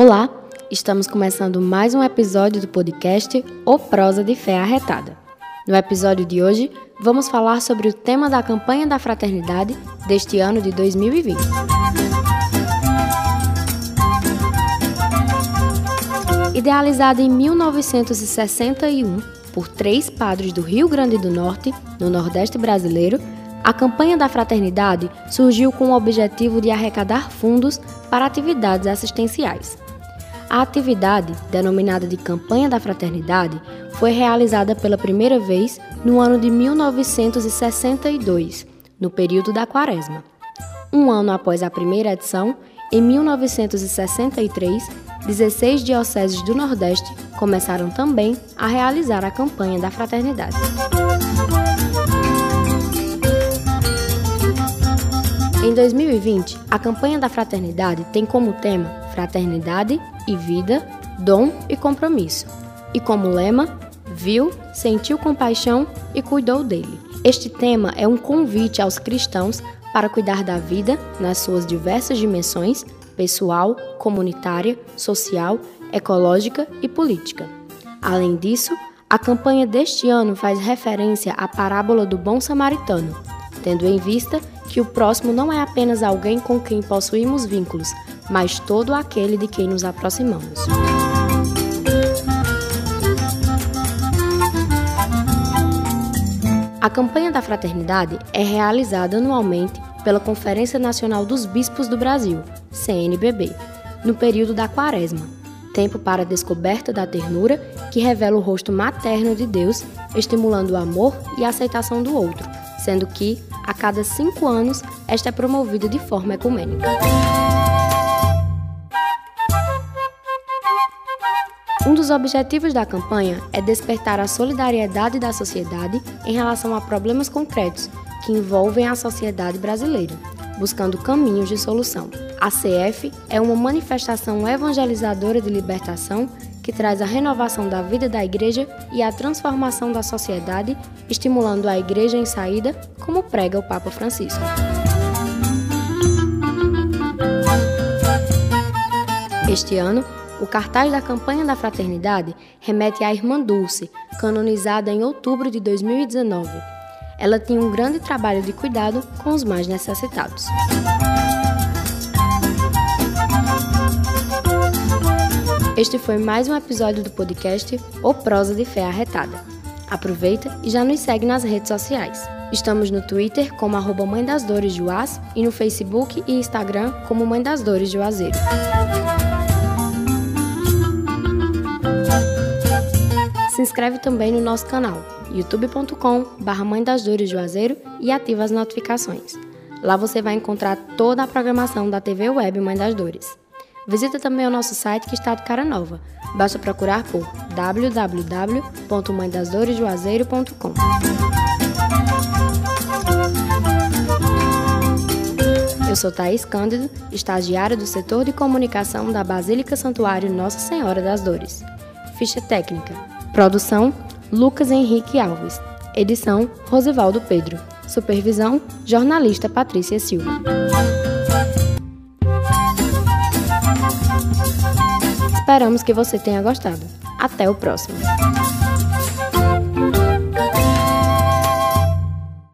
Olá, estamos começando mais um episódio do podcast O Prosa de Fé Arretada. No episódio de hoje, vamos falar sobre o tema da campanha da fraternidade deste ano de 2020. Idealizada em 1961 por três padres do Rio Grande do Norte, no Nordeste brasileiro, a campanha da fraternidade surgiu com o objetivo de arrecadar fundos para atividades assistenciais. A atividade, denominada de Campanha da Fraternidade, foi realizada pela primeira vez no ano de 1962, no período da Quaresma. Um ano após a primeira edição, em 1963, 16 dioceses do Nordeste começaram também a realizar a campanha da fraternidade. Em 2020, a campanha da fraternidade tem como tema Fraternidade e Vida, Dom e Compromisso, e como lema Viu, sentiu compaixão e cuidou dele. Este tema é um convite aos cristãos para cuidar da vida nas suas diversas dimensões pessoal, comunitária, social, ecológica e política. Além disso, a campanha deste ano faz referência à parábola do bom samaritano, tendo em vista que o próximo não é apenas alguém com quem possuímos vínculos, mas todo aquele de quem nos aproximamos. A campanha da fraternidade é realizada anualmente pela Conferência Nacional dos Bispos do Brasil, CNBB, no período da Quaresma, tempo para a descoberta da ternura que revela o rosto materno de Deus, estimulando o amor e a aceitação do outro, sendo que, a cada cinco anos, esta é promovida de forma ecumênica. Um dos objetivos da campanha é despertar a solidariedade da sociedade em relação a problemas concretos que envolvem a sociedade brasileira, buscando caminhos de solução. A CF é uma manifestação evangelizadora de libertação que traz a renovação da vida da igreja e a transformação da sociedade, estimulando a igreja em saída, como prega o Papa Francisco. Este ano, o cartaz da campanha da fraternidade remete à Irmã Dulce, canonizada em outubro de 2019. Ela tinha um grande trabalho de cuidado com os mais necessitados. Este foi mais um episódio do podcast O Prosa de Fé Arretada. Aproveita e já nos segue nas redes sociais. Estamos no Twitter como arroba Mãe das Dores de Uaz e no Facebook e Instagram como Mãe das Dores Juazeiro. Se inscreve também no nosso canal youtube.com barra Mãe das Dores Juazeiro e ativa as notificações. Lá você vai encontrar toda a programação da TV Web Mãe das Dores. Visita também o nosso site que está de cara nova. Basta procurar por www.mãedasdoresjuazeiro.com. Eu sou Thaís Cândido, estagiária do setor de comunicação da Basílica Santuário Nossa Senhora das Dores. Ficha técnica Produção: Lucas Henrique Alves. Edição: Rosivaldo Pedro. Supervisão: jornalista Patrícia Silva. Esperamos que você tenha gostado. Até o próximo.